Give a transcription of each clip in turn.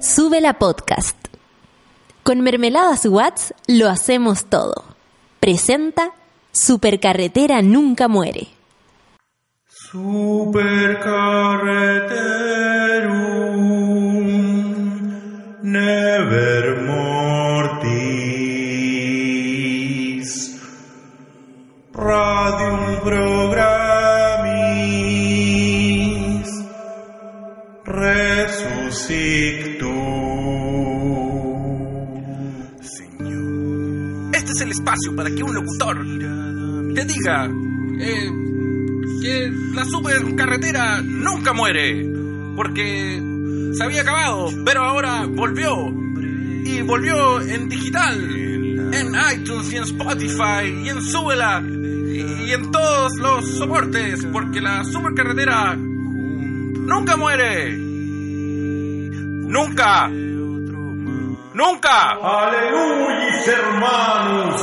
Sube la podcast. Con Mermeladas Watts lo hacemos todo. Presenta Supercarretera Nunca Muere. Supercarreterum never mortis. Radium programis espacio para que un locutor te diga eh, que la supercarretera nunca muere, porque se había acabado, pero ahora volvió. Y volvió en digital, en iTunes y en Spotify y en Súbela y en todos los soportes, porque la supercarretera nunca muere. Nunca. Nunca. Aleluia, hermanos,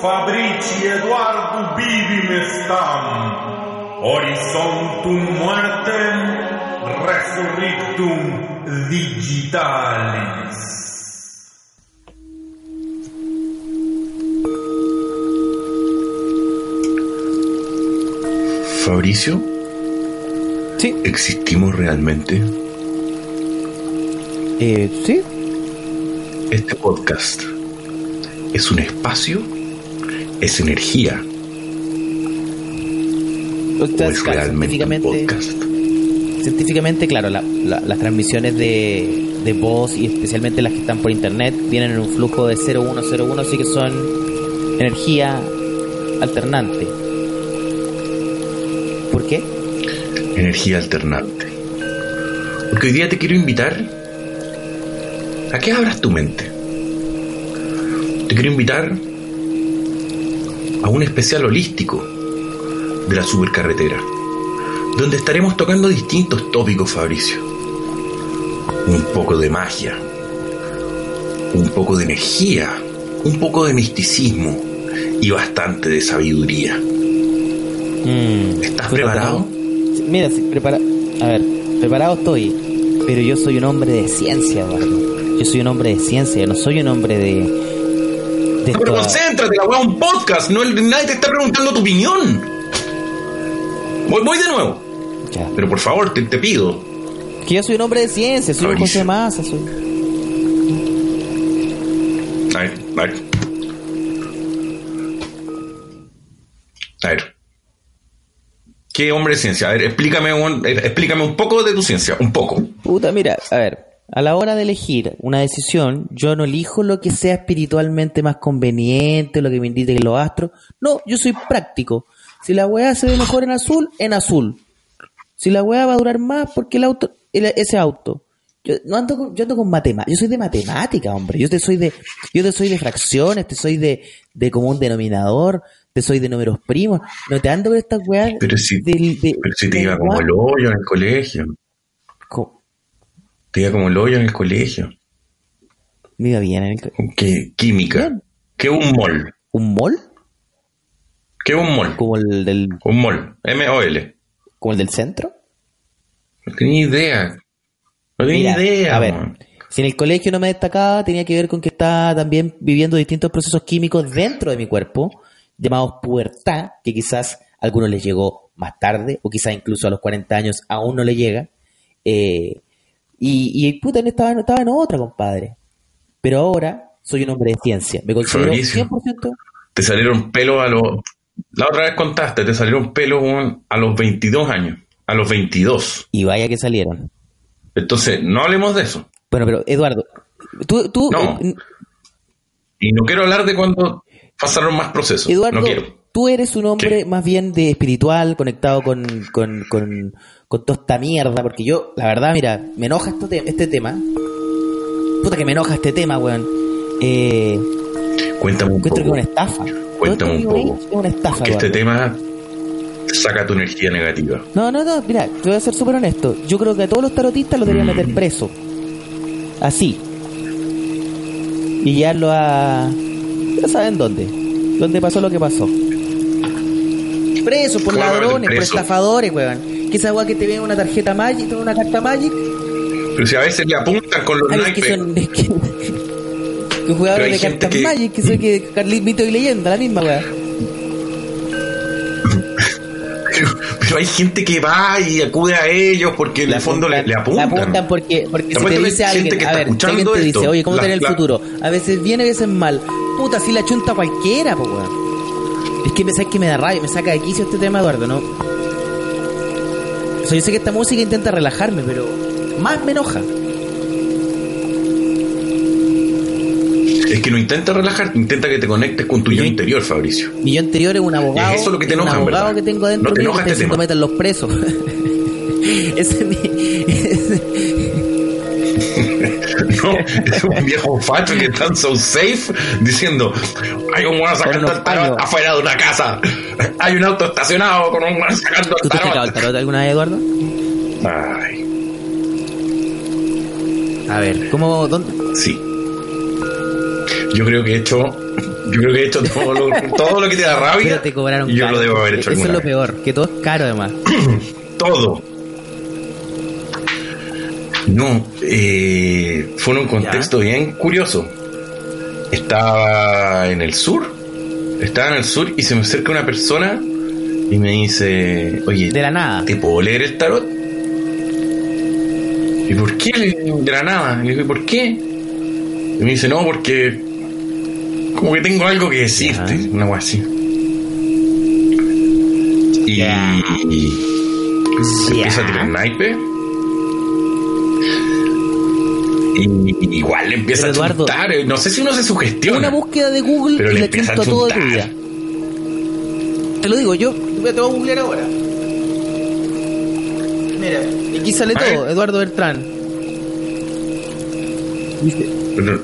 Fabrici Eduardo vivim estam. Horizontum muertem, resurrectum digitalis. Fabricio, Sí, ¿existimos realmente? eh, sí. Este podcast es un espacio, es energía, sea, es realmente un científicamente, podcast. científicamente, claro, la- la- las transmisiones de, de voz y especialmente las que están por internet vienen en un flujo de 0101, así que son energía alternante. ¿Por qué? Energía alternante. Porque hoy día te quiero invitar a que abras tu mente. Te quiero invitar a un especial holístico de la supercarretera, donde estaremos tocando distintos tópicos, Fabricio. Un poco de magia, un poco de energía, un poco de misticismo y bastante de sabiduría. Mm, ¿Estás ¿estoy preparado? Mira, sí, prepara... A ver, preparado estoy, pero yo soy un hombre de ciencia, Eduardo. Yo soy un hombre de ciencia, no soy un hombre de... de No, pero concéntrate, la weá es un podcast, no, nadie te está preguntando tu opinión. Voy, voy de nuevo, Ya. pero por favor, te, te pido. Que yo soy un hombre de ciencia, soy un. José Massa, soy... A ver, a ver. A ver. ¿Qué hombre de ciencia? A ver, explícame un, explícame un poco de tu ciencia, un poco. Puta, mira, a ver, a la hora de elegir una decisión, yo no elijo lo que sea espiritualmente más conveniente, lo que me indiquen los astros. No, yo soy práctico. Si la weá se ve mejor en azul, en azul. Si la weá va a durar más, porque el auto, el- ese auto. Yo no ando con, yo ando con matemáticas, yo soy de matemática, hombre. Yo te soy de, yo te soy de fracciones, te soy de, de común denominador, te soy de números primos. No te ando con estas weas Pero si, del- de- pero si te iba como el hoyo en el colegio. Te iba como el hoyo en el colegio. Me iba bien en el, ¿Qué? Química. Bien. ¿Qué un mol? ¿Un mol? ¿Qué un mol? Como el del, Un mol. M-O-L. como el del centro. No tenía idea. No tenía Mira, idea. A ver, man. si en el colegio no me destacaba, tenía que ver con que estaba también viviendo distintos procesos químicos dentro de mi cuerpo, llamados pubertad, que quizás a algunos les llegó más tarde, o quizás incluso a los 40 años aún no le llega. Eh, y, y puta, estaba, estaba en otra, compadre. Pero ahora soy un hombre de ciencia. Me considero Fabricio. 100%. Te salieron pelos a los. La otra vez contaste, te salieron pelos a los 22 años. A los 22. Y vaya que salieron. Entonces, no hablemos de eso. Bueno, pero Eduardo, tú, tú No. eh, Y no quiero hablar de cuando pasaron más procesos. Eduardo, no quiero. Tú eres un hombre más bien de espiritual, conectado con, con, con, con toda esta mierda, porque yo, la verdad, mira, me enoja esto te- este tema. Puta que me enoja este tema, weón. Eh, Cuéntame un encuentro que es poco. una estafa. Cuéntame un poco. Es una estafa, Que este tema saca tu energía negativa. No, no, no, mira, te voy a ser súper honesto. Yo creo que a todos los tarotistas los deberían meter preso. Así. Y llevarlo a. Ya saben dónde. Dónde pasó lo que pasó. Preso por ¿Cómo lo van a meter ladrones, por estafadores, weón. Que esa weá que te viene una tarjeta Magic, una carta Magic, Pero si a veces le apuntan con los Ay, es que naipes. son. Que, que jugadores de cartas que- Magic, que soy que Carlit Mito y Leyenda, la misma weá. Pero, pero hay gente que va y acude a ellos porque en el fondo le, le apuntan. Le apuntan porque, porque si te dice alguien, que a ver, alguien te dice, oye, ¿cómo la- tener el la- futuro? A veces viene, a veces mal. Puta, si la chunta cualquiera, po, weón. Es que me sabes que me da rabia, me saca de quicio este tema, Eduardo, ¿no? O sea, yo sé que esta música intenta relajarme, pero más me enoja. Es que no intenta relajarte, intenta que te conectes con tu yo Yo- interior, Fabricio. Mi yo anterior es un abogado. Es eso lo que te un enoja, en abogado verdad. que tengo dentro No te mío que este metan los presos. Ese es mi. ese- No, es un viejo facho que está en so safe diciendo hay un bueno sacando el tarot afuera de una casa. Hay un auto estacionado con un bueno sacando ¿Tú el te has sacado el tarot. tarot alguna vez, Eduardo? Ay, A ver, ¿cómo, dónde? sí. Yo creo que he hecho, yo creo que he hecho todo lo, todo lo que te da rabia. Pero te cobraron yo caro. lo debo haber hecho Eso es lo vez. peor, que todo es caro además. todo. No, eh, fue en un contexto bien curioso. Estaba en el sur, estaba en el sur y se me acerca una persona y me dice, oye, De la nada. ¿te puedo leer el tarot? ¿Y por qué? De la nada. Le digo, ¿y por qué? Y me dice, no, porque como que tengo algo que decirte, una cosa así. Y, y se empieza a tirar naipe. Y igual le empieza Pero, a Eduardo, chuntar. eh, No sé si uno se sugestiona. Una búsqueda de Google Pero y le empieza a todo de tu vida. Te lo digo, yo te voy a googlear ahora. Mira, aquí sale todo, Eduardo Bertrán. Dice,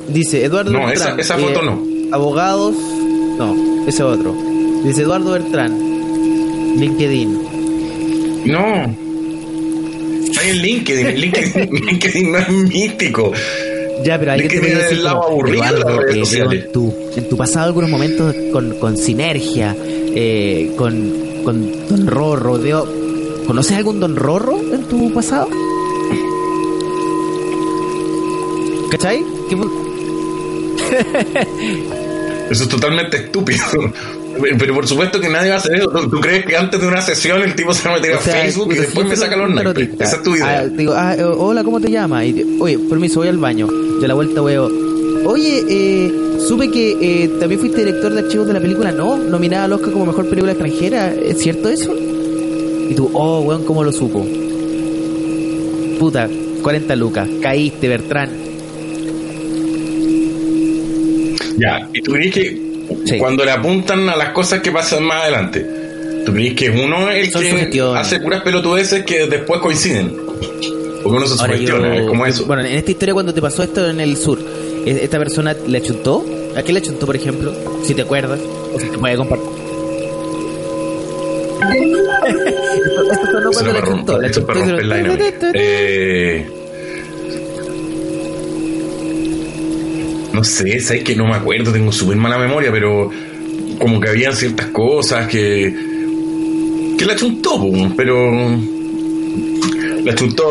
dice Eduardo No, Bertrán. esa- esa foto no. Abogados, no, ese otro. Dice Eduardo Bertrán. LinkedIn. No. En LinkedIn. LinkedIn, LinkedIn no es místico. Ya, pero hay que te LinkedIn voy a es decir el lado aburrido en tu, en tu pasado algunos momentos con, con sinergia, eh, con, con Don Rorro. Veo, ¿Conoces algún Don Rorro en tu pasado? ¿Cachai? ¿Qué Eso es totalmente estúpido. Pero por supuesto que nadie va a hacer eso. ¿Tú, tú crees que antes de una sesión el tipo se va a meter a o sea, Facebook y después me saca los naipes? Esa es tu idea. ah, digo, ah, eh, hola, ¿cómo te llamas? Y, oye, permiso, voy al baño. Yo a la vuelta veo, oye, eh, supe que eh, también fuiste director de archivos de la película No, nominada al Oscar como mejor película extranjera. ¿Es cierto eso? Y tú, oh, weón, ¿cómo lo supo? Puta, 40 lucas, caíste, Bertrán. Ya, ¿y tú crees que Sí. cuando le apuntan a las cosas que pasan más adelante, tú crees que uno es el Son que hace puras pelotudeces que después coinciden? Porque uno se Ahora sugestiona, yo- es como eso. Bueno, en esta historia cuando te pasó esto en el sur, ¿es- ¿esta persona le achuntó? ¿A qué le achuntó, por ejemplo? Si te acuerdas, o si te puede compartir. esto, esto sonó cuando le achuntó. Le achuntó no sé, sabes que no me acuerdo, tengo súper mala memoria, pero como que habían ciertas cosas que que la chuntó, pero la chuntó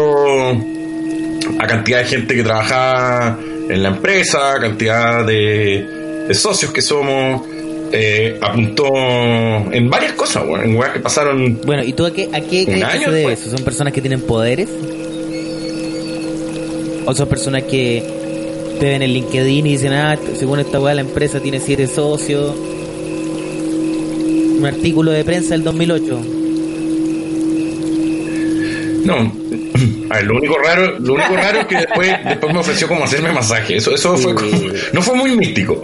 a cantidad de gente que trabajaba en la empresa, cantidad de, de socios que somos, eh, apuntó en varias cosas, weón, en weas que pasaron Bueno, ¿y tú a qué, a qué crees que año se debe eso? ¿Son personas que tienen poderes? ¿O son personas que te ven en LinkedIn y dicen, ah, según esta weá la empresa tiene siete socios? Un artículo de prensa del 2008. No, a ver, lo único raro, lo único raro es que después, después me ofreció como hacerme masaje. Eso, eso fue como- no fue muy místico.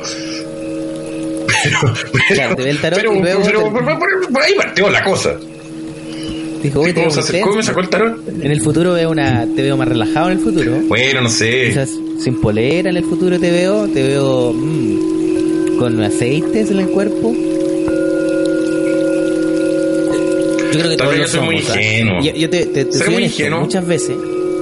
Pero, pero, Claro, pero- pero- te- pero- por, por ahí partió la cosa. Dijo, ¿Cómo se acercó me sacó el tarot? En el futuro veo una, te veo más relajado en el futuro. Bueno, no sé. Quizás sin polera en el futuro te veo, te veo mm, con aceites en el cuerpo. Yo creo que Tal todos vez yo soy muy somos, ingenuo. Yo, yo te, te, te soy muy honesto, ingenuo. muchas veces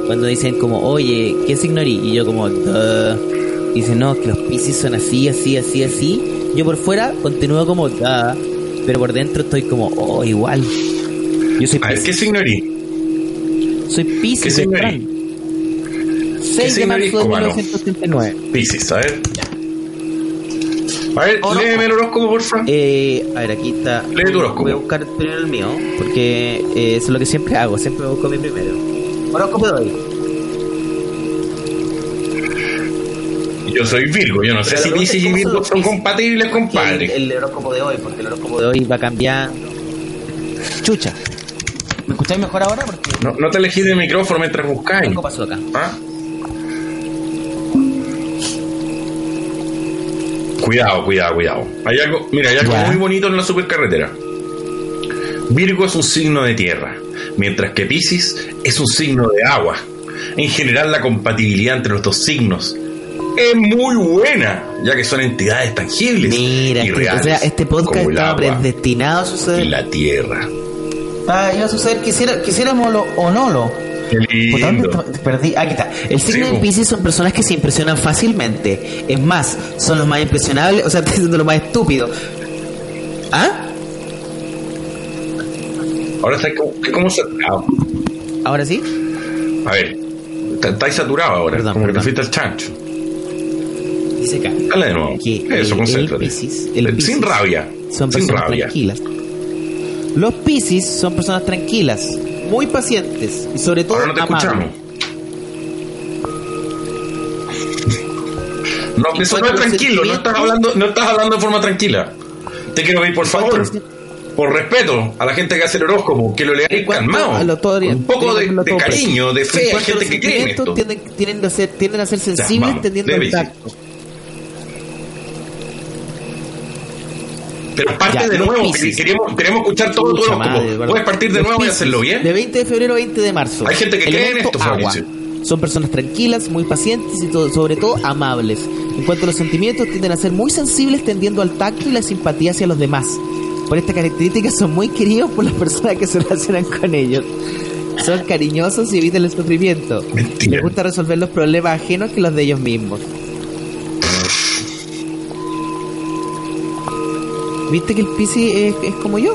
cuando dicen como, oye, ¿qué signo eres? Y yo como, "Duh". Dicen, no, que los piscis son así, así, así, así. Yo por fuera continúo como, "Duh", pero por dentro estoy como, oh, igual. Yo soy A ver. ¿qué signo eres? Soy ¿Qué piscis, signo eres? 6 de marzo de cubano? 1989. Piscis, a ver. A ver, Horóscopo. léeme el horóscopo, porfa. Eh, a ver, aquí está. Lee tu horóscopo. Voy a buscar primero el mío, porque eh, eso es lo que siempre hago, siempre busco mi primero. Horóscopo de hoy. Yo soy Virgo, yo no sé si la pregunta Piscis es y Virgo son compatibles, El, compadre. el horóscopo de hoy, porque el horóscopo de hoy va cambiando. Chucha. ¿Me escucháis mejor ahora? Porque No, no te elegís de micrófono mientras buscáis. algo pasó acá. ¿Ah? Cuidado, cuidado, cuidado. Hay algo, mira, hay algo Ya. muy bonito en la supercarretera. Virgo es un signo de tierra, mientras que Piscis es un signo de agua. En general, la compatibilidad entre los dos signos es muy buena, ya que son entidades tangibles Mira, y este, reales, o sea, este podcast estaba predestinado a y suceder. la tierra. Ah, iba a suceder, quisiera, quisiéramos o no lo. Perdí. Aquí está. El signo Sí, de. Pisces son personas que se impresionan fácilmente. Es más, son los más impresionables. O sea, estoy diciendo lo más estúpido. ¿Ah? Ahora está como, es como saturado. ¿Ahora sí? A ver, está- estáis saturado ahora, Perdón, como que te perdón. fuiste al chancho. Dice acá. Dale de nuevo. Que Eso, el- el el Sin Piscis rabia. Son Sin personas rabia. tranquilas. Los Pisces son personas tranquilas, muy pacientes y sobre todo Ahora no te amables. escuchamos. No, eso no es tranquilo, no estás hablando, no estás hablando de forma tranquila. Te quiero pedir, por favor, por respeto a la gente que hace el horóscopo, que lo leáis calmado. con un poco de, cariño, de fe. Hay gente que cree en esto. Tienden, tienden a ser, tienden a ser sensibles vamos, tendiendo al tacto. Pero parte Ya, de los nuevo, Piscis. que queremos, queremos escuchar todo horóscopo. madre, ¿verdad? Puedes partir de Los nuevo y Piscis, hacerlo bien. De 20 de febrero a 20 de marzo. Hay gente que cree en esto, agua. Fabricio. Son personas tranquilas, muy pacientes y todo- sobre todo amables. En cuanto a los sentimientos, tienden a ser muy sensibles tendiendo al tacto y la simpatía hacia los demás. Por esta característica son muy queridos por las personas que se relacionan con ellos. Son cariñosos y evitan el sufrimiento. Mentira. Les gusta resolver los problemas ajenos que los de ellos mismos. ¿Viste que el Piscis es, es como yo?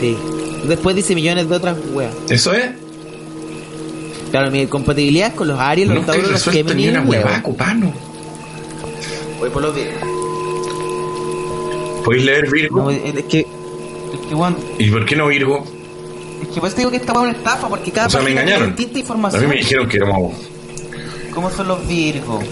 Sí. Después dice millones de otras weas. Eso es. Claro, mi compatibilidad es con los Aries, los Tauros, los Géminis una huevada, copano. Voy por los Virgos. ¿Podéis leer Virgo? No, es que... Es que, bueno, ¿Y por qué no Virgo? es que pues te digo que esta es una estafa porque cada O sea, me engañaron. distinta A mí me dijeron que éramos. ¿Cómo son los Virgos?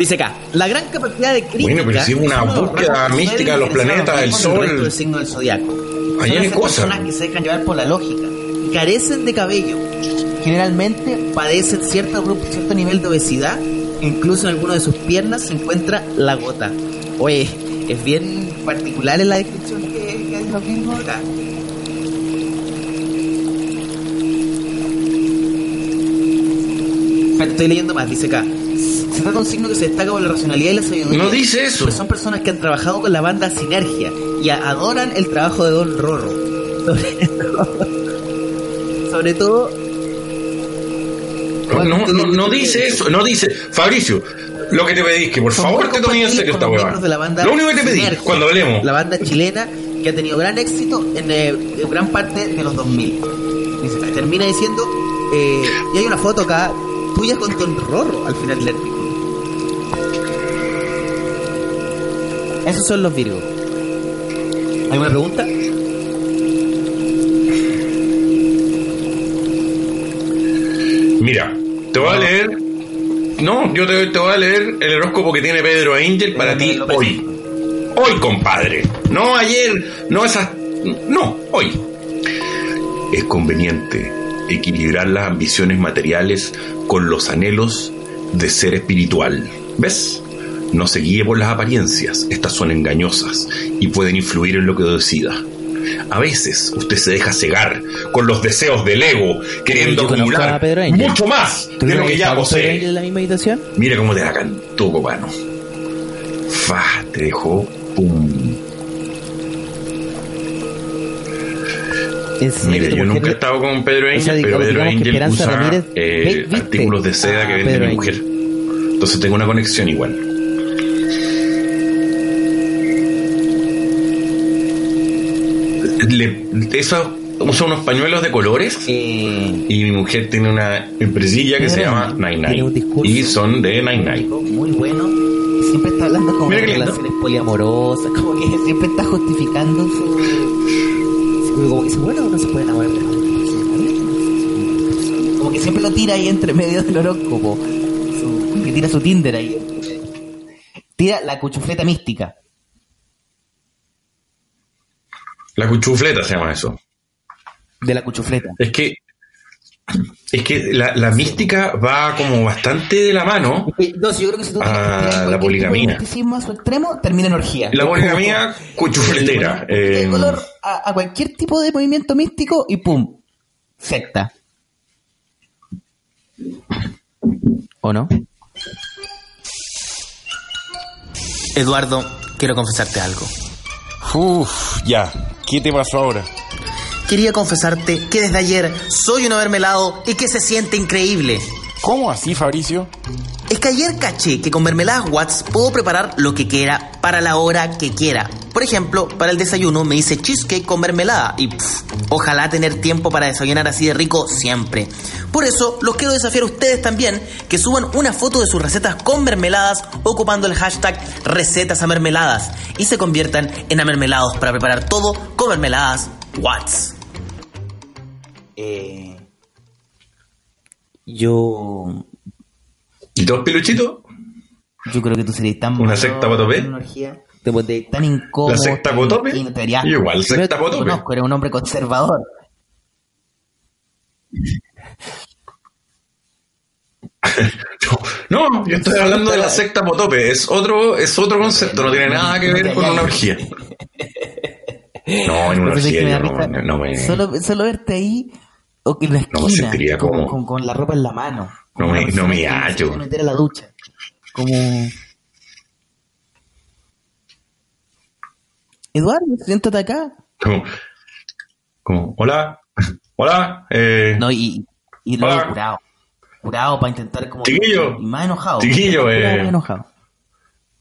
Dice acá, la gran capacidad de crítica... Bueno, pero si una búsqueda mística de los planetas, del con sol. resto del signo del zodiaco. Hay cosas. personas que se dejan llevar por la lógica carecen de cabello. Generalmente padecen cierto, grupo, cierto nivel de obesidad. Incluso en alguna de sus piernas se encuentra la gota. Oye, es bien particular en la descripción que, que hay los Virgos acá. Pero Estoy leyendo más, dice acá. Se trata de un signo que se destaca por la racionalidad y la sabiduría. No dice eso. Pues son personas que han trabajado con la banda Sinergia y adoran el trabajo de Don Rorro. Sobre todo, sobre todo No, no, no, no dice eso, no dice. Fabricio, lo que te pedí es que por favor te tomes en serio esta hueá. Lo único que te pedí Sinergia, cuando hablemos. La banda chilena que ha tenido gran éxito en eh, gran parte de los 2000. Dice, termina diciendo, eh, y hay una foto acá tuya con Don Rorro al final del artículo. Esos son los Virgos. ¿Alguna pregunta? Mira, te voy a leer. No, yo te, te voy a leer el horóscopo que tiene Pedro Angel para ti hoy. Hoy, compadre. No ayer, no esas. No, hoy. Es conveniente equilibrar las ambiciones materiales con los anhelos de ser espiritual. ¿Ves? No se guíe por las apariencias, estas son engañosas y pueden influir en lo que decida. A veces usted se deja cegar con los deseos del ego, queriendo acumular mucho más ¿Tú de lo que ya posee. en la misma habitación? Mira cómo te la cantó, copano. Fa, te dejó pum. ¿En serio Mira, yo nunca he estado con Pedro O sea, Angel, pero Pedro que Angel usa Ramírez, eh, artículos de seda que Ah, vende Pedro mi Angel. mujer. Entonces tengo una conexión igual. Le- esos usa unos pañuelos de colores y mi mujer tiene una empresilla que se llama discurso. Nine y son de Nine Nine. muy bueno. y Siempre está hablando como de relaciones poliamorosas, como que siempre está justificando su. Como que bueno, no se puede enamorar. Como que siempre lo tira ahí entre medio del horóscopo. Que tira su Tinder ahí. Tira la cuchufleta mística. La cuchufleta se llama eso. De la cuchufleta. Es que es que la, la mística va como bastante de la mano. No, si yo creo que si tú tienes que tirar la poligamia. tipo de misticismo a su extremo, termina en orgía. La poligamia cuchufletera. eh, color a, a cualquier tipo de movimiento místico y pum, secta. ¿O no? Eduardo, quiero confesarte algo. Uf, ya. ¿Qué te pasó ahora? Quería confesarte que desde ayer soy un mermelado y que se siente increíble. ¿Cómo así, Fabricio? Es que ayer caché que con mermeladas Watts puedo preparar lo que quiera para la hora que quiera. Por ejemplo, para el desayuno me hice cheesecake con mermelada y pff, ojalá tener tiempo para desayunar así de rico siempre. Por eso los quiero desafiar a ustedes también que suban una foto de sus recetas con mermeladas ocupando el hashtag recetas a mermeladas y se conviertan en amermelados para preparar todo con mermeladas Watts. Eh, yo, ¿Y dos peluchitos? Yo creo que tú serías tan ¿Una secta potopé? te pondrías tan incómodo. ¿La secta potopé? Igual, secta potopé. conozco, eres un hombre conservador. No, no, yo estoy hablando de la secta potope. Es otro, es otro concepto, no tiene nada que ver con una orgía. No, en una orgía yo no, me, solo, solo verte ahí o que en la No me sentiría con, cómodo. con- con la ropa en la mano No Como me- no me hallo. quiere meter a la ducha como Eduardo siéntate acá como, como, hola, hola, eh, no y, y luego Hola. curado curado para intentar como Chiquillo. y más enojado Chiquillo, eh. más enojado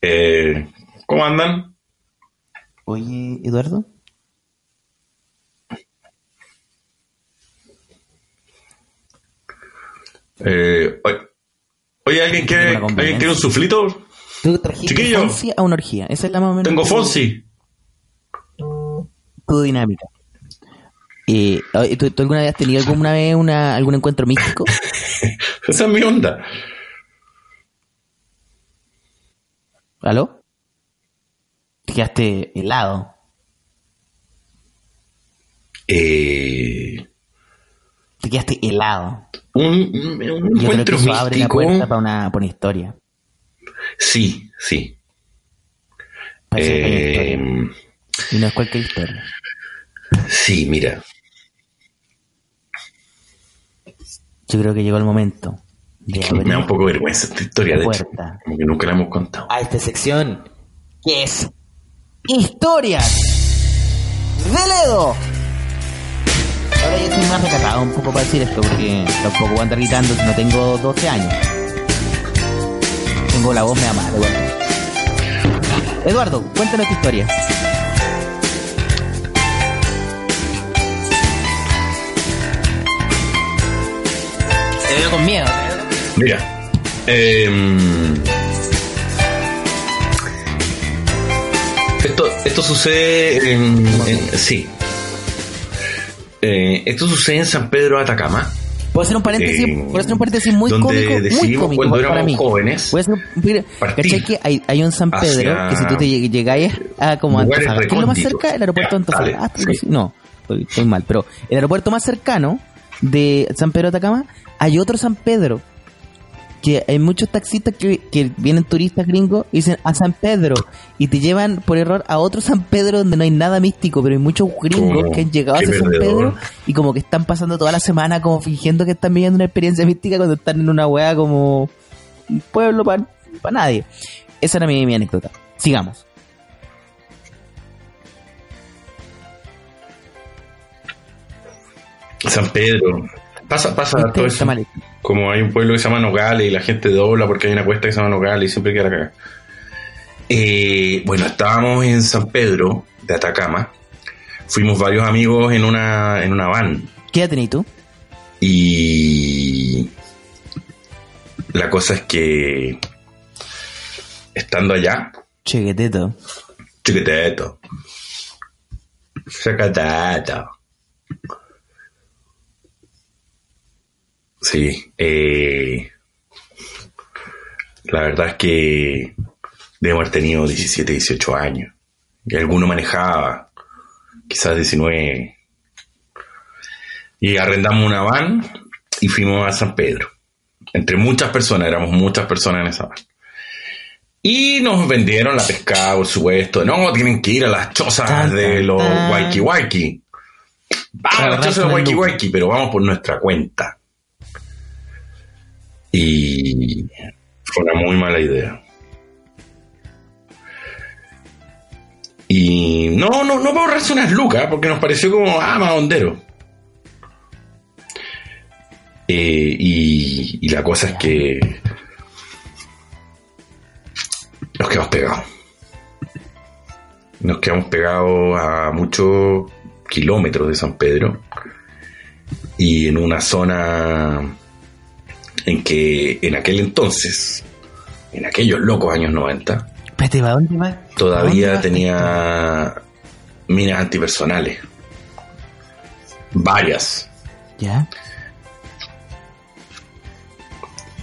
eh, ¿cómo andan? oye Eduardo Eh, oye, oye, ¿alguien quiere, ¿alguien quiere un suflito? tú trajiste Chiquillo. Fonsi a una orgía esa es la más o menos Tengo Fonsi. tu dinámica eh, oye, ¿tú, tú alguna vez has tenido alguna vez una, algún encuentro místico? Esa es mi onda. ¿Aló? Te quedaste helado. Eh, Te quedaste helado. un, un Yo creo que encuentro eso abre la puerta para una, para una historia. Sí, sí. Eh, historia. Y no es cualquier historia. sí, mira. Yo creo que llegó el momento de abrir Me da un poco de vergüenza esta historia, de hecho. Puerta. Como que nunca la hemos contado. a esta sección que es Historias de Ledo. Ahora yo estoy más recatado un poco para decir esto porque tampoco voy a andar gritando si no tengo 12 años. Tengo la voz me ama, Eduardo. Eduardo, cuéntanos tu historia. Te veo con miedo. Mira. em, esto, esto sucede en- sí. Eh, esto sucede en San Pedro de Atacama. Puedo hacer un paréntesis, Eh, puedo hacer un paréntesis muy cómico, muy cómico para mí. jóvenes Voy a hacer un- ¿cachai que hay, hay un San Pedro que si tú te lleg- llegáis a como Antofagasta, ¿qué es lo más cerca? El aeropuerto de Antofagasta, sí. no, estoy, estoy mal, pero el aeropuerto más cercano de San Pedro de Atacama hay otro San Pedro que hay muchos taxistas que, que vienen turistas gringos y dicen a San Pedro y te llevan por error a otro San Pedro donde no hay nada místico, pero hay muchos gringos Oh, que han llegado a San perdedor. Pedro y como que están pasando toda la semana como fingiendo que están viviendo una experiencia mística cuando están en una wea como un pueblo para nadie. Esa era mi, mi anécdota. Sigamos. San Pedro. Pasa, pasa todo eso. Como hay un pueblo que se llama Nogales y la gente dobla porque hay una cuesta que se llama Nogales y siempre queda cagada. Eh, bueno, estábamos en San Pedro de Atacama. fuimos varios amigos en una, en una van. ¿Qué edad tú? Y la cosa es que estando allá, Chequeteto. chiquiteto, chiquiteto. Sí, eh, la verdad es que debemos haber tenido 17, 18 años. Y alguno manejaba, quizás 19. Y arrendamos una van y fuimos a San Pedro. Entre muchas personas, éramos muchas personas en esa van. Y nos vendieron la pescada, por supuesto. No, tienen que ir a las chozas Tan, de los tan. Waiki Waiki. Vamos a las chozas de Waiki. Waiki, pero vamos por nuestra cuenta. Y fue una muy mala idea. Y no, no, no para ahorrarse unas lucas, porque nos pareció como, ah, madondero. Eh, y, y la cosa es que nos quedamos pegados. Nos quedamos pegados a muchos kilómetros de San Pedro y en una zona en que en aquel entonces, en aquellos locos años 90, Espérate, ¿para dónde vas? ¿A dónde todavía tenía minas antipersonales. Varias. ¿Ya?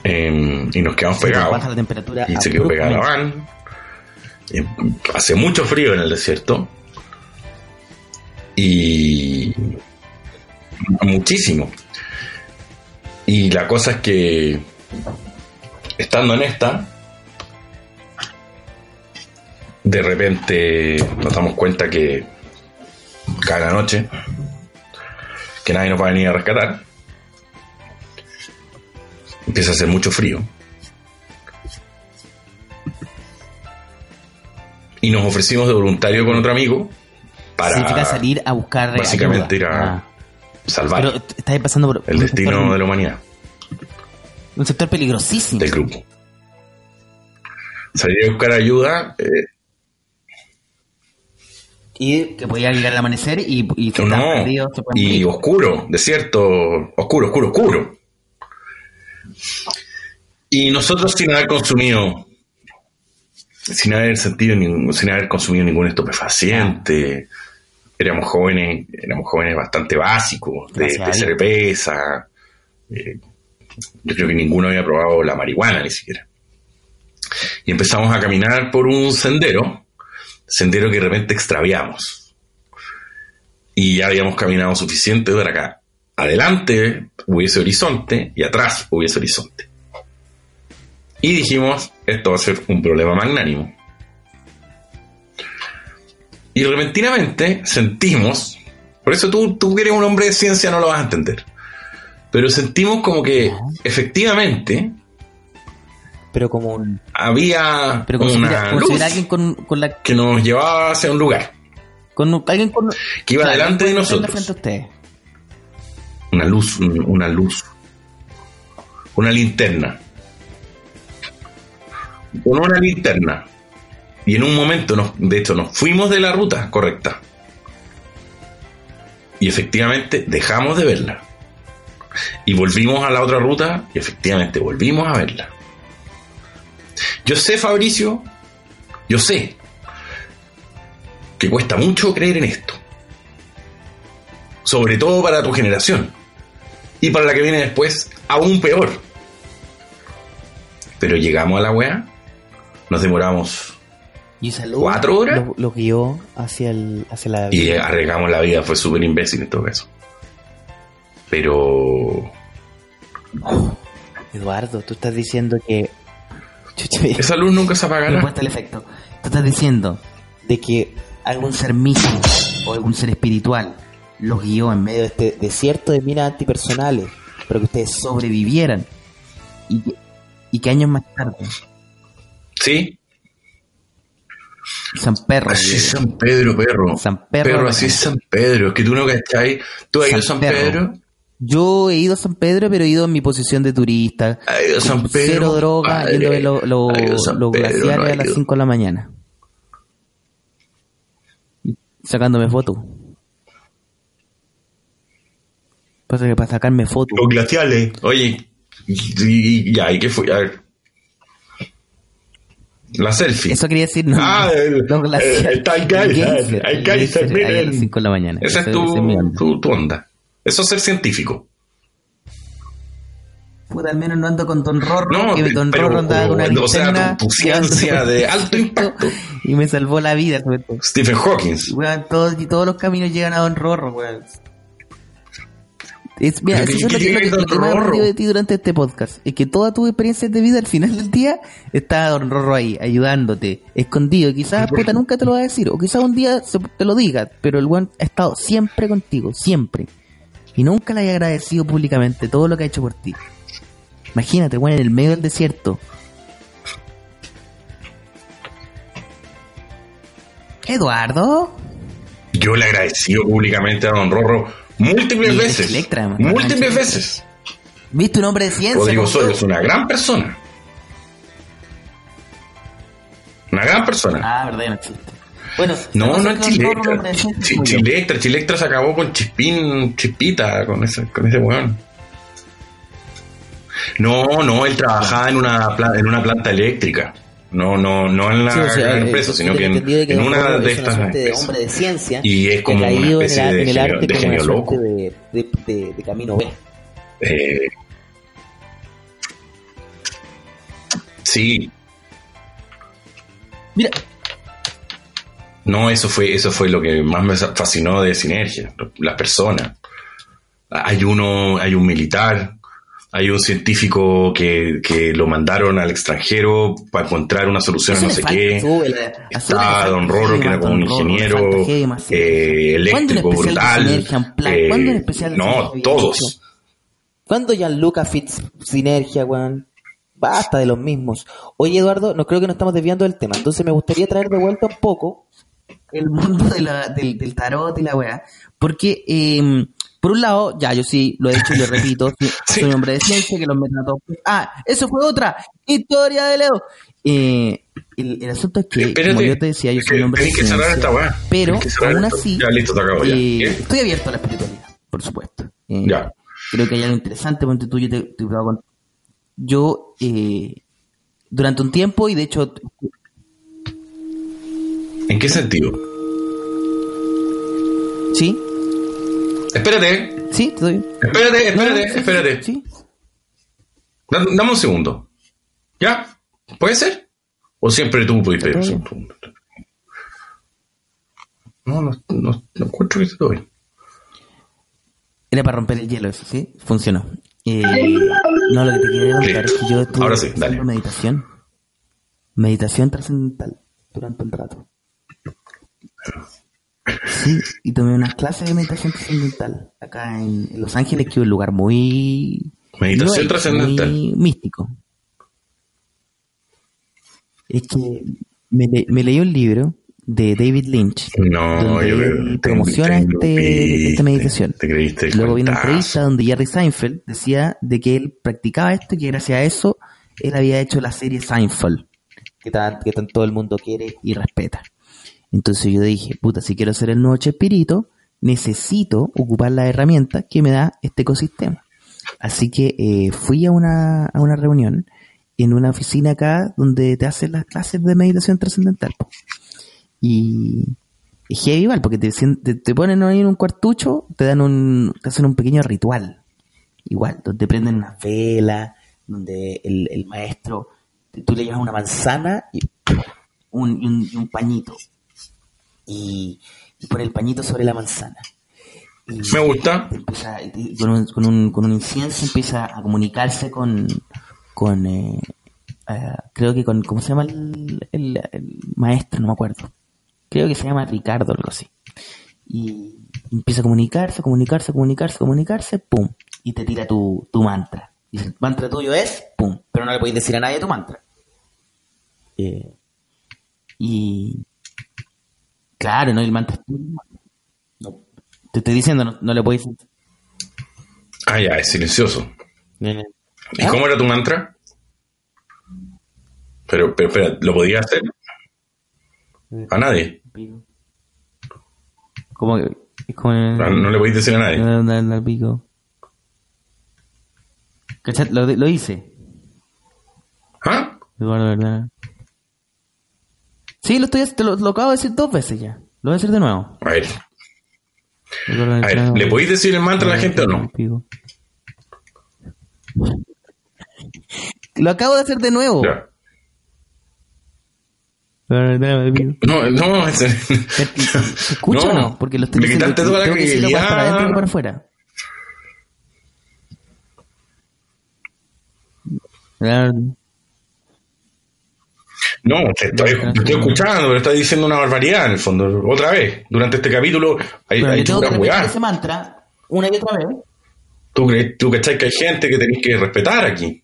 Em, y nos quedamos Se pegados. baja la temperatura. Y se quedó van. Eh, Hace mucho frío en el desierto. Y. Muchísimo. Y la cosa es que. Estando en esta. De repente nos damos cuenta que. Cada noche. Que nadie nos va a venir a rescatar. Empieza a hacer mucho frío. y nos ofrecimos de voluntario con otro amigo para Significa salir a buscar. eh, básicamente ir ayuda. a Ah. Salvar Pero t- estás pasando por. el destino sector- de la humanidad, Un sector peligrosísimo. del grupo. Salir a buscar ayuda, eh, Y que podía llegar al amanecer y, y estaban no, se pueden y oscuro, desierto, oscuro, oscuro, oscuro. Y nosotros sin haber consumido, sin haber sentido, ningún- sin haber consumido ningún estupefaciente, éramos jóvenes, éramos jóvenes bastante básicos, de, cerveza. eh, yo creo que ninguno había probado la marihuana ni siquiera. Y empezamos a caminar por un sendero, sendero que de repente extraviamos y ya habíamos caminado suficiente para acá. Adelante hubiese horizonte y atrás hubiese horizonte. Y dijimos, esto va a ser un problema magnánimo. Y repentinamente sentimos, por eso tú, tú que eres un hombre de ciencia no lo vas a entender, pero sentimos como que efectivamente Pero como un. había Pero como si una como luz alguien con, con la. que nos llevaba hacia un lugar, Con alguien con. que iba delante de frente nosotros. a una luz, un- una luz, una linterna. Con una linterna. Y en un momento, de hecho, nos fuimos de la ruta correcta. Y efectivamente dejamos de verla. Y volvimos a la otra ruta y efectivamente volvimos a verla. Yo sé, Fabricio, yo sé que cuesta mucho creer en esto. Sobre todo para tu generación. Y para la que viene después, aún peor. Pero llegamos a la weá, nos demoramos Y esa luz ¿Cuatro horas? Lo, lo guió hacia, el, hacia la. y arriesgamos la vida, fue súper imbécil en todo caso. Pero Eduardo, tú estás diciendo que. Esa luz nunca se apagará. puesto el efecto. Tú estás diciendo de que algún ser místico o algún ser espiritual los guió en medio de este desierto de minas antipersonales, pero que ustedes sobrevivieran. Y que, y que años más tarde, Sí, San Perro. Así es San Pedro, perro. Perro. Así es San Pedro. Que tú no cacháis. ¿Tú has ido a San Pedro? Yo he ido a San Pedro, pero he ido en mi posición de turista. Ha ido a San Pedro. Cero droga, padre. yendo a los lo, glaciares a las 5 de la mañana. Sacándome fotos. Pasa que para sacarme fotos. Los glaciales. Oye, y, y, ya, ¿y qué fue? A ver. La selfie. Eso quería decir, no. Ah, el- Los glaciares. el- está el Geyser, Geyser, el a miren. las 5 de la mañana. Esa es tu, onda. tu, tu onda. Eso es ser científico. Puta, al menos no ando con Don Rorro, No, que Don pero- Rorro andaba con una o sea, tu- tu ciencia de alto impacto. Y me salvó la vida. Stephen Hawking. Weón, todos, y todos los caminos llegan a Don Rorro, weón. Es, mira, eso ¿qué- es lo que, que- que me ha de ti durante este podcast. Es que todas tus experiencias de vida al final del día está Don Rorro ahí, ayudándote, escondido. Quizás, puta, nunca te lo va a decir. O quizás un día se- te lo diga, pero el weón ha estado siempre contigo, siempre. Y nunca le haya agradecido públicamente todo lo que ha hecho por ti. Imagínate, weón, en el medio del desierto. Eduardo. Yo le agradecido públicamente a Don Rorro múltiples Y veces. Electra, múltiples veces. ¿Viste un hombre de ciencia? Rodrigo es una gran persona. Una gran persona. Ah, verdad, ya no existe. Bueno, No, no es Chilectra. Chi- Chilectra, Chilectra se acabó con Chispín, Chispita, con ese, con ese weón. No, no, él trabajaba en una, en una planta eléctrica. No, no, no en la Sí, o sea, gran eh, empresa, sino que en, que en una de es una estas suerte de hombre de ciencia Y es como una caído en especie el, de en el genio- arte de genio una loco. de, de- de camino B. Eh, sí, Mira, no, eso fue, eso fue lo que más me fascinó de Sinergia, las personas. Hay uno, hay un militar, hay un científico que, que lo mandaron al extranjero para encontrar una solución a no sé qué. súbele, Está Don heavy que era como un ingeniero eh, ciencia. ¿Cuándo eléctrico brutal. Eh, ¿Cuándo un especial de no, todos. ¿Cuándo Gianluca Fitz Sinergia, weón? Basta de los mismos. Oye, Eduardo, no creo que nos estamos desviando del tema. Entonces me gustaría traer de vuelta un poco el mundo de la- del, del tarot y la weá. Porque, eh, por un lado, ya yo sí lo he dicho y lo repito, sí, soy un hombre de ciencia que los meten a todos. Ah, eso fue otra historia de Leo. Eh, el, el asunto es que, Espérate, como yo te decía, yo soy un hombre de que ciencia. esta weá. Pero, aún esto. así, Ya, listo, te acabo ya. eh, estoy abierto a la espiritualidad, por supuesto. Eh, Ya. Creo que hay algo interesante, ponte tú, yo te, te. Yo, eh, durante un tiempo, y de hecho, ¿En qué sentido? sí, Espérate, sí, te doy. espérate, espérate, No, sí, espérate. Sí, Da- Dame un segundo. ¿Ya? ¿Puede ser? ¿O siempre tú puedes pedir un Está bien. segundo? No, no, no, no encuentro que se doy. Era para romper el hielo eso, ¿sí? Funcionó. Eh, no, lo que te quería contar es que yo estuve Ahora sí, haciendo dale. meditación. Meditación trascendental durante un rato. Sí, y tomé unas clases de meditación trascendental acá en, en Los Ángeles, que es un lugar muy... Meditación trascendental. Muy místico. Es que me, le- me leí un libro de David Lynch No, donde yo creo promociona te- te este, esta meditación. Te creíste. Luego vino una entrevista donde Jerry Seinfeld decía de que él practicaba esto y que gracias a eso él había hecho la serie Seinfeld, que, tan- que tan todo el mundo quiere y respeta. Entonces yo dije, puta, si quiero ser el nuevo Chespirito, necesito ocupar las herramientas que me da este ecosistema. Así que eh, fui a una, a una reunión en una oficina acá donde te hacen las clases de meditación trascendental. Y es heavy porque te, te, te ponen ahí en un cuartucho, te dan un, te hacen un pequeño ritual. Igual, donde prenden una vela, donde el, el maestro, tú le llevas una manzana y un, y un, y un pañito. Y, y pone el pañito sobre la manzana. Y Me gusta. empieza, con, un, con, un, con un incienso empieza a comunicarse con, con eh, eh, creo que con, ¿cómo se llama el, el- el maestro? No me acuerdo. Creo que se llama Ricardo, algo así. Y empieza a comunicarse, comunicarse, comunicarse, comunicarse, pum, y te tira tu, tu mantra. Y el mantra tuyo es, pum, pero no le podéis decir a nadie tu mantra. Eh, y claro, ¿no? El. No, te estoy diciendo, no, no le podéis. Ah, ya, es silencioso. ¿Y cómo era tu mantra? Pero, pero, espera, ¿lo podías hacer? A nadie. Como que como Ah, No le podéis decir a nadie. No, no, no, pico. Lo, lo hice. ¿Ah? Eduardo Verdad. Sí, lo, estoy, te lo, lo acabo de decir dos veces ya. Lo voy a decir de nuevo. A ver, a ver. ¿le podéis decir el mantra a la gente o no? Lo acabo de hacer de nuevo. Ya. No, no, es- ¿Se se escucha o no? Porque lo estoy me diciendo. quitaste toda la tengo que decirlo más para adentro que para afuera. No, te estoy, te estoy escuchando, pero estás diciendo una barbaridad en el fondo. Otra vez, durante este capítulo hay, Pero hay yo tengo que repetir ese mantra una y otra vez. ¿Tú, crees, tú cachai que hay gente que tenéis que respetar aquí.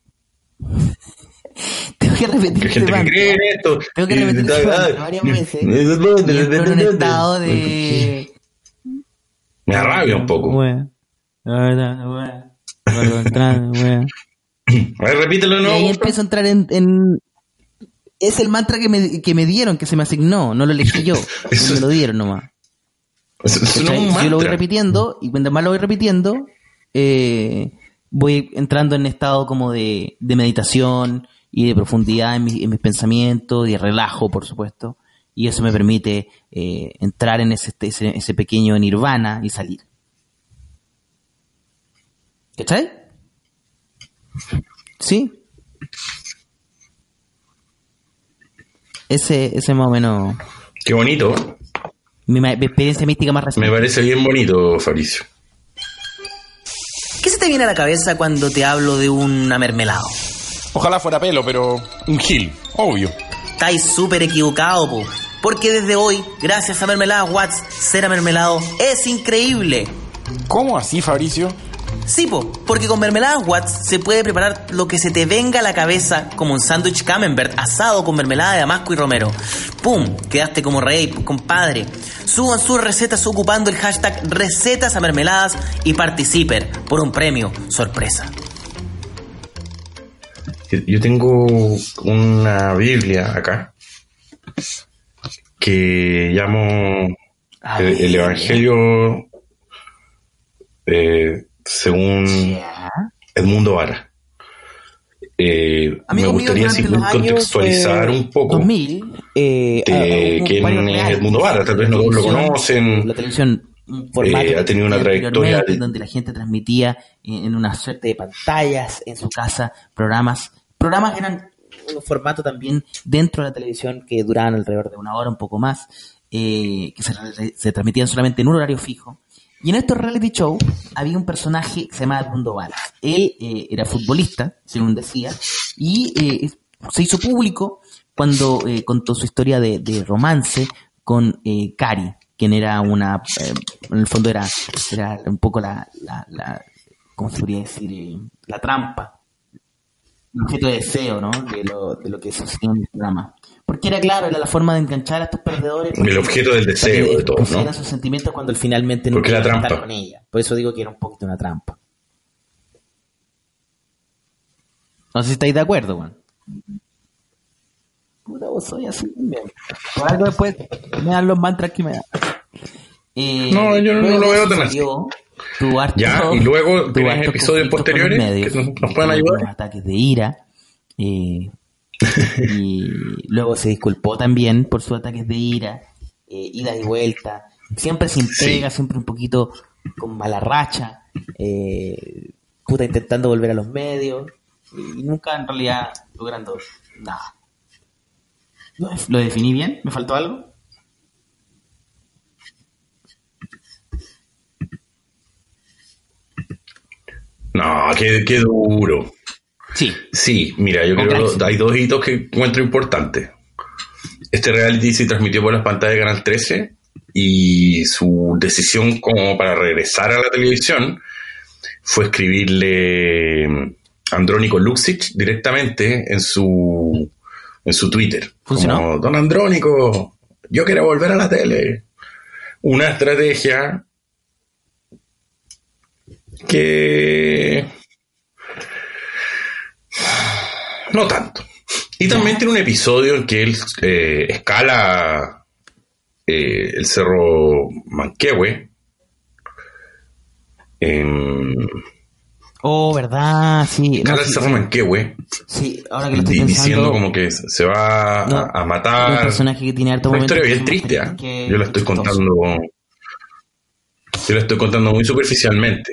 Tengo que repetir Que hay gente que mantra. cree en esto. Tengo que repetir mantra varias veces. En un estado de... Me da rabia un poco. Wea. La verdad, a entrar, wea. A ver, repítelo de Y ahí nuevo. empiezo a entrar en... en- Es el mantra que me, que me dieron, que se me asignó. No lo elegí yo. Eso me lo dieron nomás. Eso- eso no yo lo voy repitiendo, y cuando más lo voy repitiendo, eh, voy entrando en estado como de, de meditación y de profundidad en, mi- en mis pensamientos y de relajo, por supuesto. Y eso me permite eh, entrar en ese, ese, ese pequeño nirvana y salir. ¿Cachai? ¿Sí? Ese, ese más o menos Qué bonito. mi, experiencia mística más reciente. Me parece bien bonito, Fabricio. ¿Qué se te viene a la cabeza cuando te hablo de una mermelado? Ojalá fuera pelo, pero un gil, obvio. Estáis súper equivocado, po. Porque desde hoy, gracias a Mermeladas Watts, ser mermelado es increíble. ¿Cómo así, Fabricio? Sí, po, porque con mermeladas Watts se puede preparar lo que se te venga a la cabeza como un sándwich camembert asado con mermelada de damasco y romero. ¡Pum! Quedaste como rey, compadre. Suban sus recetas ocupando el hashtag recetas a mermeladas y participen por un premio sorpresa. Yo tengo una Biblia acá que llamo el Evangelio eh, según Edmundo Vara. Eh, me mío, gustaría si años, contextualizar eh, un poco 2000, eh, de quién es Edmundo Vara. Tal vez no lo conocen. La televisión, formato Eh, ha tenido una trayectoria de- donde la gente transmitía en una suerte de pantallas en su casa programas. Programas eran un formato también dentro de la televisión que duraban alrededor de una hora, un poco más, eh, que se, se transmitían solamente en un horario fijo. Y en estos reality show había un personaje que se llamaba Edmundo Varas. Él eh, era futbolista, según decía, y eh, se hizo público cuando eh, contó su historia de, romance con eh, Cari, quien era una, eh, en el fondo era, era un poco la, ¿cómo se podría decir? La trampa, un objeto de deseo, ¿no? De lo, de lo que sucedía en el programa. Porque era claro, era la forma de enganchar a estos perdedores. El objeto del deseo que de todo, ¿no? sus sentimientos cuando finalmente no Porque la trampa. con ella. Por eso digo que era un poquito una trampa. No sé si estáis de acuerdo, Juan. Puta, vos soy así también. Por algo después me dan los mantras que me dan. Eh, No, yo no- lo veo tan harto- Ya, y luego hartos episodios posteriores medios, que nos- nos puedan ayudar. ataques de ira. eh, y luego se disculpó también por sus ataques de ira, eh, ida y vuelta, siempre sin Sí. pega, siempre un poquito con mala racha, eh, puta intentando volver a los medios y nunca en realidad logrando nada. ¿Lo, lo definí bien? ¿Me faltó algo? No, qué, qué duro. Sí. Sí, mira, yo Con creo que hay dos hitos que encuentro importantes. Este reality se transmitió por las pantallas de Canal 13 y su decisión como para regresar a la televisión fue escribirle Andrónico Luxic directamente en su en su Twitter. ¿Funcionó? Como, Don Andrónico, yo quiero volver a la tele. Una estrategia que no tanto. Y también tiene un episodio en que él eh, escala eh, el cerro Manquehue. em, Oh, ¿verdad? Sí. no, sí, se llama en qué, güey. sí, ahora que lo estoy pensando. Diciendo como que se va No, a, a un matar. personaje que tiene harto Una historia bien triste, ¿ah? Yo la estoy chistoso. contando. Yo la estoy contando muy superficialmente.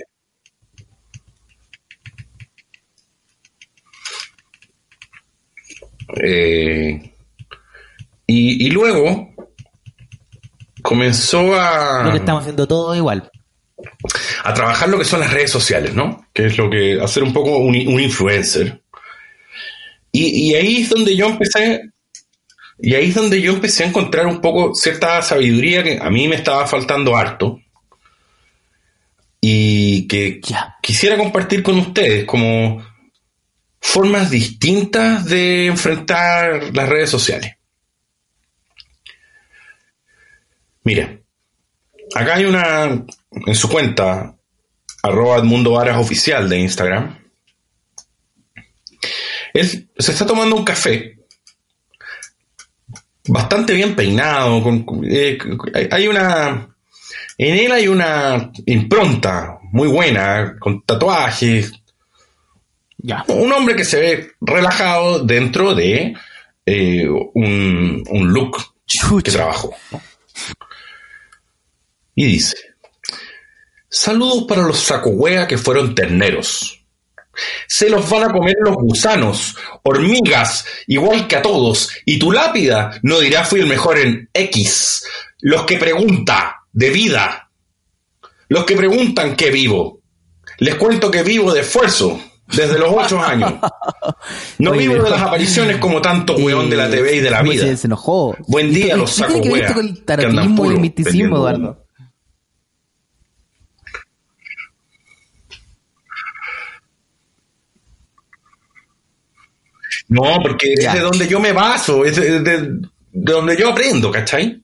Eh, y, y luego comenzó a, Lo que estamos haciendo todo igual. a trabajar lo que son las redes sociales, ¿no? Que es lo que hacer un poco un, un influencer. Y, y ahí es donde yo empecé, y ahí es donde yo empecé a encontrar un poco cierta sabiduría que a mí me estaba faltando harto y que quisiera compartir con ustedes como formas distintas de enfrentar las redes sociales. Mira, acá hay una, en su cuenta, arroba Edmundo Varas Oficial de Instagram, él se está tomando un café bastante bien peinado, con, eh, hay- una, en él hay una impronta muy buena, con tatuajes, Ya. un hombre que se ve relajado dentro de eh, un, un look que trabajó. Y dice, saludos para los sacohuea que fueron terneros. Se los van a comer los gusanos, hormigas, igual que a todos, y tu lápida no dirá fui el mejor en X. Los que pregunta de vida, los que preguntan qué vivo. Les cuento que vivo de esfuerzo desde los ocho años. No Oye, vivo de las apariciones como tanto weón de la Eh, TV y de la vida. Se, se enojó. Buen día, los ¿Qué tiene saco que ver wea, esto con el que andan tarotismo y el puro misticismo, vendiendo Eduardo? No, porque Ya. es de donde yo me baso, es de, de- de donde yo aprendo, ¿cachai?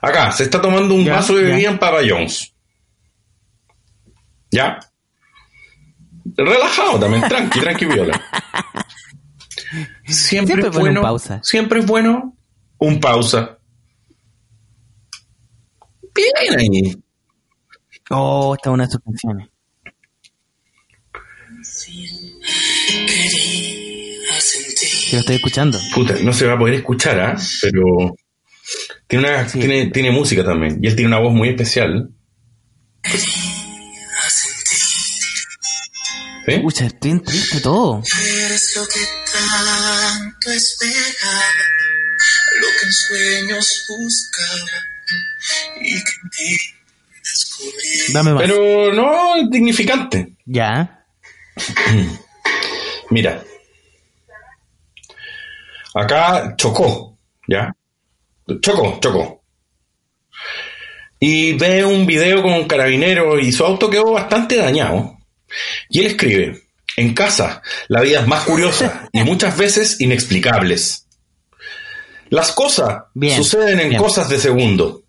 Acá, se está tomando un Ya, vaso de ya. bebida en Papa. ¿Ya? Relajado también, tranqui, tranqui, viola. Siempre, Siempre es pone un bueno, pausa. siempre es bueno un pausa. Bien ahí. Oh, esta es una de sus canciones. Que lo estoy escuchando. Puta, no se va a poder escuchar, ¿ah? Pero tiene, una, Sí. tiene, tiene música también. Y él tiene una voz muy especial. ¿Sí? Escucha, estoy en triste todo. Eres lo que tanto esperaba, lo que en sueños buscaba y que en ti descubrí. Dame más. Pero no es dignificante. Ya. Mira. Acá chocó, ¿ya? Chocó, chocó. Y ve un video con un carabinero y su auto quedó bastante dañado. Y él escribe, en casa, la vida es más curiosa y muchas veces inexplicables. Las cosas Bien, suceden en bien. cosas de segundo.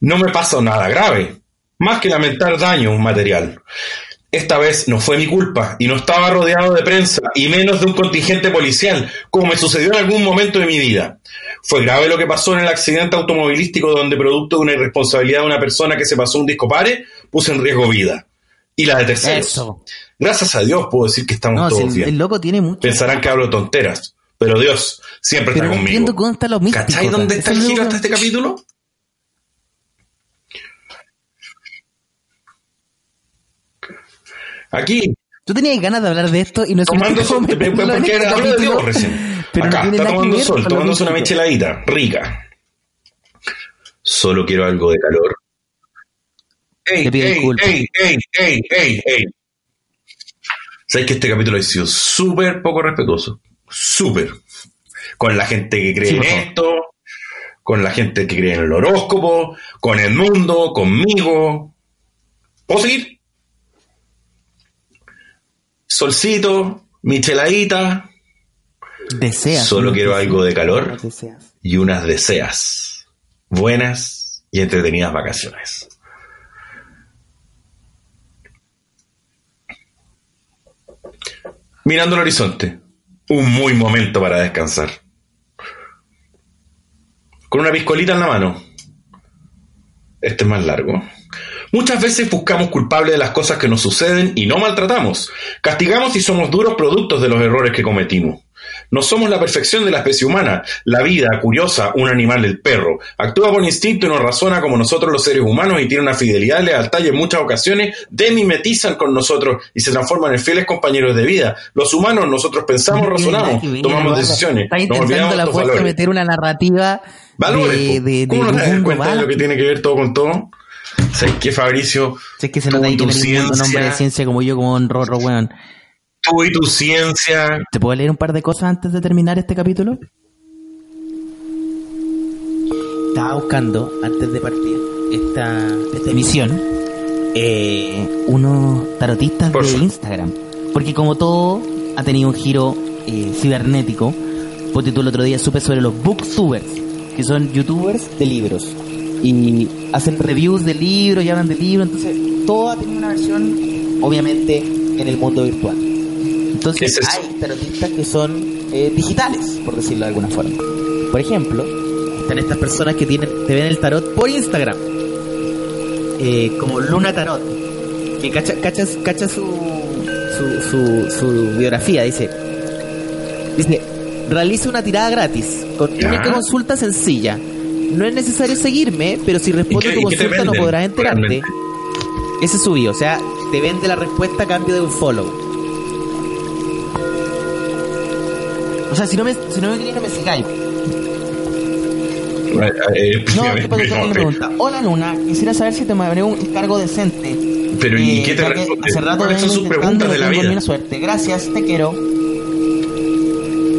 No me pasa nada grave, más que lamentar daño material. Esta vez no fue mi culpa y no estaba rodeado de prensa y menos de un contingente policial, como me sucedió en algún momento de mi vida. Fue grave lo que pasó en el accidente automovilístico donde producto de una irresponsabilidad de una persona que se pasó un disco pare, puse en riesgo vida. Y la de terceros. Eso. Gracias a Dios puedo decir que estamos No, si todos el, bien. el loco tiene mucho. Pensarán que hablo tonteras, pero Dios siempre Pero está no conmigo. entiendo están los místicos. ¿Cachai dónde está es el lo giro hasta este capítulo? Aquí, Tú tenías ganas de hablar de esto y no tomando sol, en porque este hablo de capítulo. Dios recién. Pero Acá, no está tomando sol, lo tomándose una místico. micheladita, rica. Solo quiero algo de calor. Ey, Te pido ey, disculpas. ey, ey, ey, ey, ey. Sabes que este capítulo ha sido súper poco respetuoso. Súper. Con la gente que cree Sí, en esto, con la gente que cree en el horóscopo, con el mundo, conmigo. ¿Puedo seguir? Solcito, micheladita, Deseas. Solo quiero deseas, algo de calor. y unas deseas. Buenas y entretenidas vacaciones. Mirando el horizonte, un muy momento para descansar. Con una piscolita en la mano. Este es más largo. Muchas veces buscamos culpables de las cosas que nos suceden y no maltratamos. Castigamos y somos duros productos de los errores que cometimos. No somos la perfección de la especie humana. La vida, curiosa, un animal del perro. Actúa por instinto y no razona como nosotros los seres humanos y tiene una fidelidad, lealtad y en muchas ocasiones demimetizan con nosotros y se transforman en fieles compañeros de vida. Los humanos, nosotros pensamos, razonamos, tomamos decisiones. Está Nos intentando la fuerza meter una narrativa Valores, de, de, de, ¿Cómo no de te das cuenta de lo que tiene que ver todo con todo? ¿Sabes qué, Fabricio? Si es que se nota que no eres un hombre de ciencia. ciencia como yo, como un rorro, weón. Tú y tu ciencia. ¿Te puedo leer un par de cosas antes de terminar este capítulo? Estaba buscando, antes de partir esta, esta emisión, eh, unos tarotistas Por de. Instagram. Porque como todo ha tenido un giro eh, cibernético, porque tú el otro día supe sobre los booktubers, que son youtubers de libros. Y hacen reviews de libros y hablan de libros, entonces todo ha tenido una versión, obviamente, en el mundo virtual. Entonces hay tarotistas que son eh, digitales, por decirlo de alguna forma. Por ejemplo, están estas personas que tienen, te ven el tarot por Instagram, eh, como Luna Tarot, que cacha, cacha, cacha su, su, su, su biografía, dice, dice, realiza una tirada gratis, con única consulta sencilla. No es necesario seguirme, pero si respondo tu consulta no podrás enterarte. realmente? Ese es su bio, o sea, te vende la respuesta a cambio de un follow. O sea, si no me, si no me queréis, no me sigáis. Eh, No, eh, ¿qué pasa? Tengo una pregunta. Hola Luna, quisiera saber si te me un cargo decente. Pero ¿y Eh, qué te que responde? Hace rato ¿Cuáles son vengo sus intentando preguntas de la no vida? suerte. Gracias, te quiero.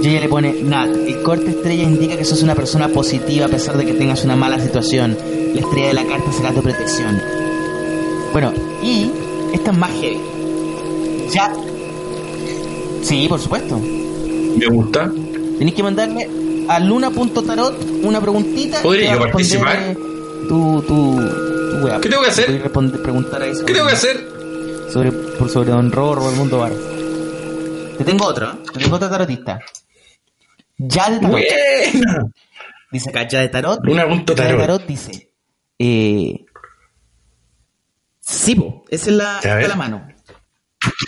Y ella le pone, Nat, el corte estrella indica que sos una persona positiva a pesar de que tengas una mala situación. La estrella de la carta será tu protección. Bueno, y esta es más heavy. Ya. Sí, por supuesto. Me gusta. Tenéis que mandarme a luna.tarot una preguntita. ¿Podría te va a yo participar? responder, Tu, tu, tu wea. ¿Qué tengo que hacer? Responder- preguntar ahí sobre, ¿Qué tengo que hacer? Sobre, por sobre Don Rorro, el mundo bar. Te tengo otro, ¿eh? Te tengo otro tarotista. Ya de tarot. Buena. Dice acá, ya de tarot. Una punto Ya de tarot. tarot dice. Eh, sí, esa es la, a está la mano.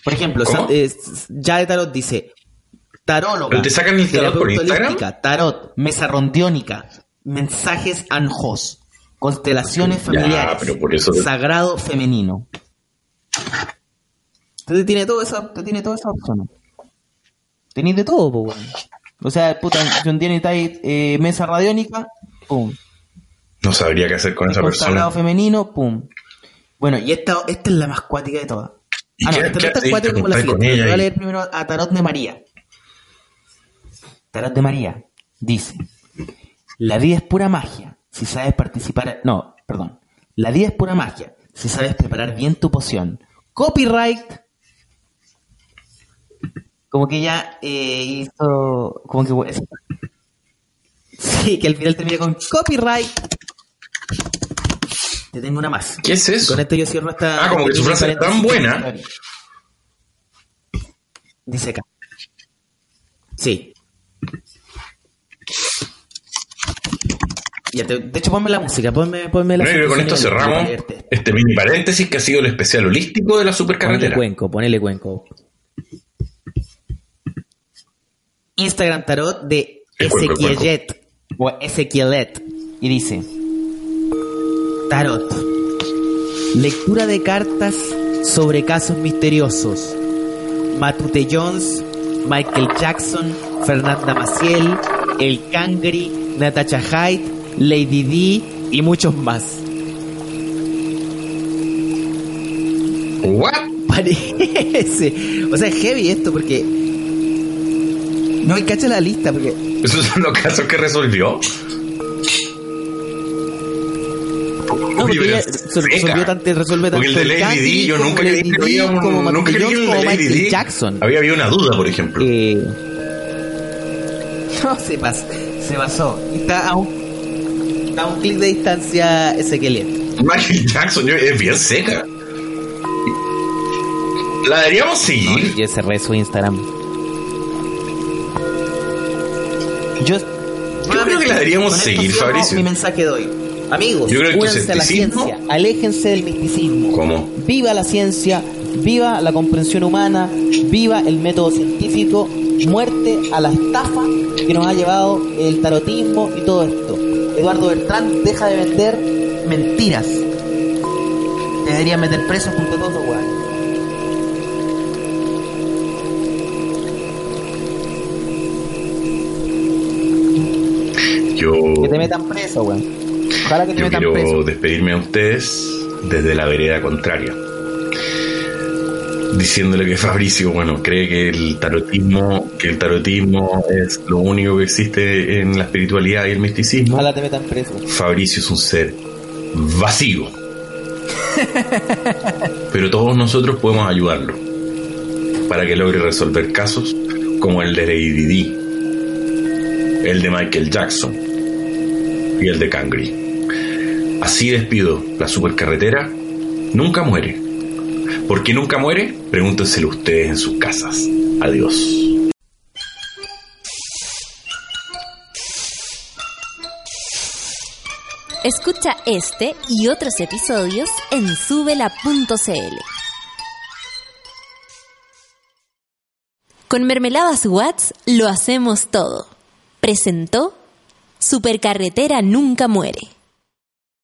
Por ejemplo, eh, ya de tarot dice. Taróloga. ¿Pero te sacan el tarot por Instagram? Tarot, mesa rondiónica, mensajes anjos, constelaciones Ya, familiares, pero por eso te- sagrado femenino. Entonces tiene todo te tiene todas esas opciones. Tenéis de todo, pues, weón. O sea, puta, si un día necesitáis eh, mesa radiónica, pum. No sabría qué hacer con esa persona. sagrado femenino, pum. Bueno, y esta, esta es la más cuática de todas. ¿Y Ah, no, esta no es cuática como la ¿Preguntar con siguiente. Voy a leer primero a Tarot de María. Tarot de María dice: La vida es pura magia. Si sabes participar. No, perdón. La vida es pura magia. Si sabes preparar bien tu poción. Copyright. Como que ella eh, hizo. Como que. Sí, que al final termina con copyright. Te tengo una más. ¿Qué es eso? Con esto yo cierro esta. Ah, como que su frase es tan buena. Dice acá. Sí. Ya, te- de hecho, ponme la música, ponme, ponme la y con esto cerramos leerte. este mini paréntesis que ha sido el especial holístico de la Ponele supercarretera. cuenco, ponele cuenco. Instagram Tarot de. Ezequielet o Ezequielet y dice Tarot Lectura de cartas sobre casos misteriosos Matute Jones, Michael Jackson, Fernanda Maciel, El Cangri, Natasha Hyde, Lady D y muchos más. ¿What? Parece. O sea, es heavy esto porque. No, y cacha la lista porque. ¿Esos son los casos que resolvió? No, porque ella resolvió tanto, resuelve tanto Porque el de Lady Kanye D, yo nunca creí que D, había un- como nunca creí el de Lady Michael D Jackson. Había habido una duda, por ejemplo. Eh, no se pasó, se basó. Está a un, está a un clic de distancia Ezequiel. Michael Jackson yo- es bien seca. ¿La deberíamos No, seguir? yo cerré su Instagram. Yo, creo que la deberíamos seguir, Fabricio. Mi mensaje de hoy. Amigos, Yo creo que tu Únanse a la ciencia, aléjense del misticismo. ¿Cómo? Viva la ciencia, viva la comprensión humana, viva el método científico, muerte a la estafa que nos ha llevado el tarotismo y todo esto. Eduardo Bertrán deja de vender mentiras. Te deberían meter preso junto a todos weones. Yo, Que te metan preso, weón. Ojalá que te yo metan quiero preso. despedirme a ustedes desde la vereda contraria. Diciéndole que Fabricio, bueno, cree que el tarotismo, que el tarotismo es lo único que existe en la espiritualidad y el misticismo. Ojalá te metan preso. Fabricio es un ser vacío. Pero todos nosotros podemos ayudarlo para que logre resolver casos como el de Lady Di, el de Michael Jackson y el de Cangri. Así despido la supercarretera. Nunca muere. ¿Por qué nunca muere? Pregúntenselo ustedes en sus casas. Adiós. Escucha este y otros episodios en subela.cl. Con Mermeladas Watts lo hacemos todo. Presentó Supercarretera Nunca Muere.